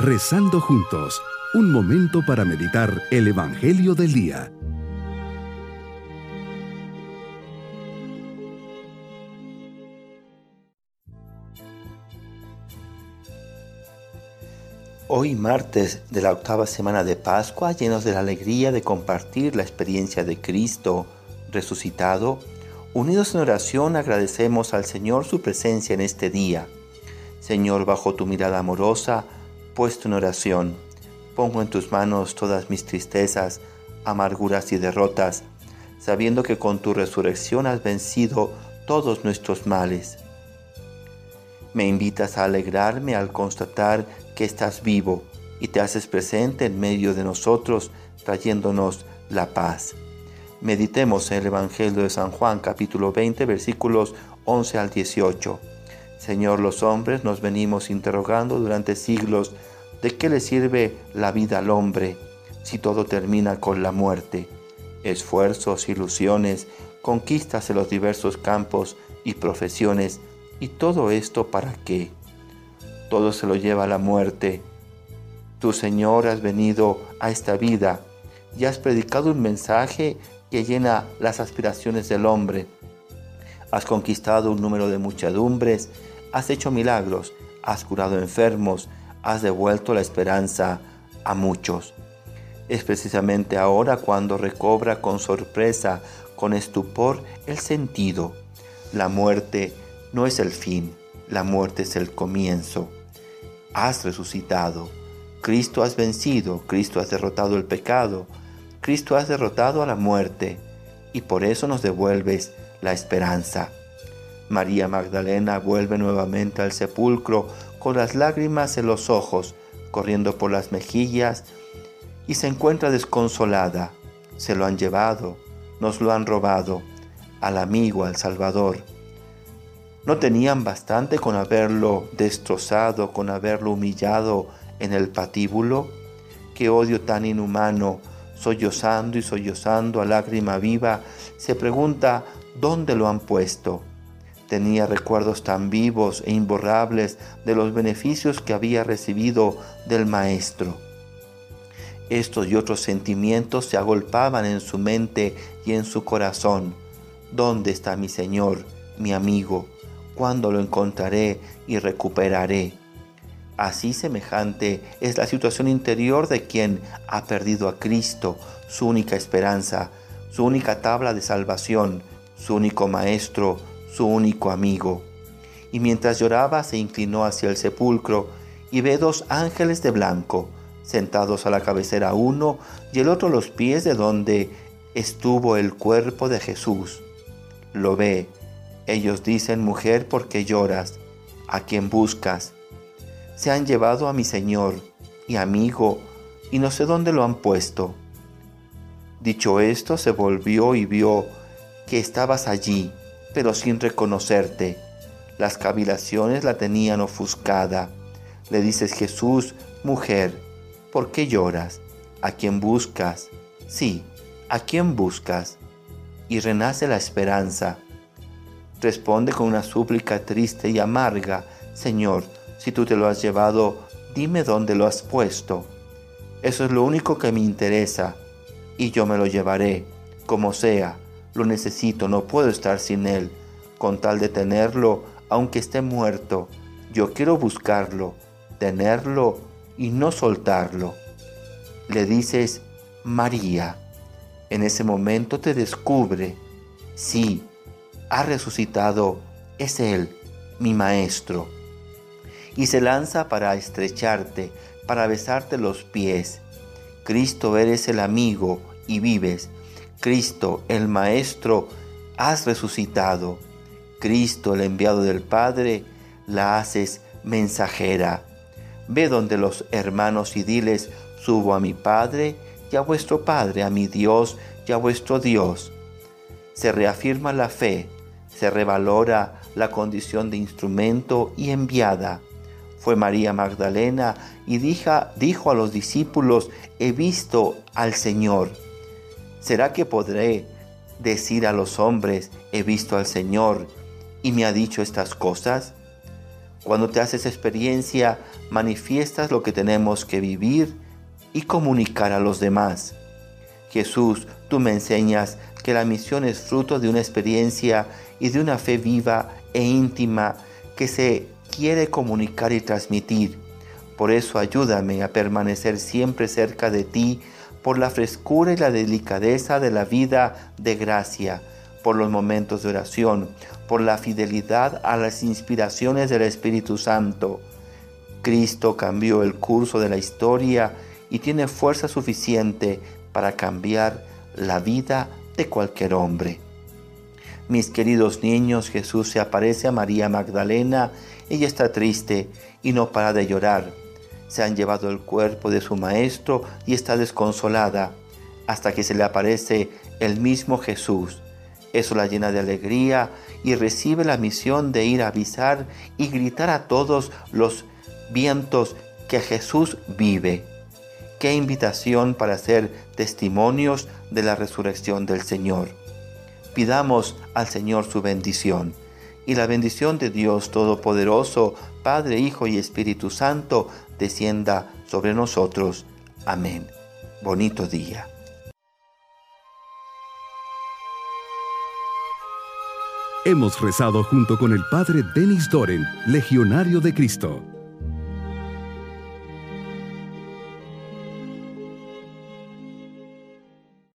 Rezando juntos, un momento para meditar el Evangelio del Día. Hoy martes de la octava semana de Pascua, llenos de la alegría de compartir la experiencia de Cristo resucitado, unidos en oración agradecemos al Señor su presencia en este día. Señor, bajo tu mirada amorosa, puesto en oración, pongo en tus manos todas mis tristezas, amarguras y derrotas, sabiendo que con tu resurrección has vencido todos nuestros males. Me invitas a alegrarme al constatar que estás vivo y te haces presente en medio de nosotros, trayéndonos la paz. Meditemos en el Evangelio de San Juan capítulo 20 versículos 11 al 18. Señor, los hombres nos venimos interrogando durante siglos de qué le sirve la vida al hombre si todo termina con la muerte. Esfuerzos, ilusiones, conquistas en los diversos campos y profesiones, y todo esto para qué? Todo se lo lleva a la muerte. Tu Señor has venido a esta vida y has predicado un mensaje que llena las aspiraciones del hombre. Has conquistado un número de muchedumbres has hecho milagros, has curado enfermos, has devuelto la esperanza a muchos. Es precisamente ahora cuando recobra con sorpresa, con estupor, el sentido. La muerte no es el fin, la muerte es el comienzo. Has resucitado, Cristo has vencido, Cristo has derrotado el pecado, Cristo has derrotado a la muerte y por eso nos devuelves la esperanza. María Magdalena vuelve nuevamente al sepulcro con las lágrimas en los ojos, corriendo por las mejillas, y se encuentra desconsolada. Se lo han llevado, nos lo han robado, al amigo, al Salvador. ¿No tenían bastante con haberlo destrozado, con haberlo humillado en el patíbulo? Qué odio tan inhumano, sollozando y sollozando a lágrima viva, se pregunta dónde lo han puesto. Tenía recuerdos tan vivos e imborrables de los beneficios que había recibido del Maestro. Estos y otros sentimientos se agolpaban en su mente y en su corazón. ¿Dónde está mi Señor, mi amigo? ¿Cuándo lo encontraré y recuperaré? Así semejante es la situación interior de quien ha perdido a Cristo, su única esperanza, su única tabla de salvación, su único Maestro, su único amigo. Y mientras lloraba se inclinó hacia el sepulcro y ve dos ángeles de blanco, sentados a la cabecera uno y el otro los pies de donde estuvo el cuerpo de Jesús. Lo ve. Ellos dicen, mujer, ¿por qué lloras? ¿A quién buscas? Se han llevado a mi Señor y amigo, y no sé dónde lo han puesto. Dicho esto, se volvió y vio que estabas allí, pero sin reconocerte. Las cavilaciones la tenían ofuscada. Le dices, Jesús, mujer, ¿por qué lloras? ¿A quién buscas? Sí, ¿a quién buscas? Y renace la esperanza. Responde con una súplica triste y amarga, Señor, si tú te lo has llevado, dime dónde lo has puesto. Eso es lo único que me interesa, y yo me lo llevaré, como sea lo necesito, no puedo estar sin Él. Con tal de tenerlo, aunque esté muerto, yo quiero buscarlo, tenerlo y no soltarlo. Le dices, María. En ese momento te descubre, sí, ha resucitado, es Él, mi Maestro. Y se lanza para estrecharte, para besarte los pies. Cristo eres el amigo y vives Cristo, el Maestro, has resucitado. Cristo, el enviado del Padre, la haces mensajera. Ve donde los hermanos y diles, subo a mi Padre y a vuestro Padre, a mi Dios y a vuestro Dios. Se reafirma la fe, se revalora la condición de instrumento y enviada. Fue María Magdalena y dijo, dijo a los discípulos, he visto al Señor. ¿Será que podré decir a los hombres, he visto al Señor y me ha dicho estas cosas? Cuando te haces experiencia, manifiestas lo que tenemos que vivir y comunicar a los demás. Jesús, tú me enseñas que la misión es fruto de una experiencia y de una fe viva e íntima que se quiere comunicar y transmitir. Por eso ayúdame a permanecer siempre cerca de ti por la frescura y la delicadeza de la vida de gracia, por los momentos de oración, por la fidelidad a las inspiraciones del Espíritu Santo. Cristo cambió el curso de la historia y tiene fuerza suficiente para cambiar la vida de cualquier hombre. Mis queridos niños, Jesús se aparece a María Magdalena, ella está triste y no para de llorar. Se han llevado el cuerpo de su maestro y está desconsolada hasta que se le aparece el mismo Jesús. Eso la llena de alegría y recibe la misión de ir a avisar y gritar a todos los vientos que Jesús vive. Qué invitación para ser testimonios de la resurrección del Señor. Pidamos al Señor su bendición y la bendición de Dios Todopoderoso, Padre, Hijo y Espíritu Santo, descienda sobre nosotros. Amén. Bonito día. Hemos rezado junto con el Padre Denis Doren, Legionario de Cristo.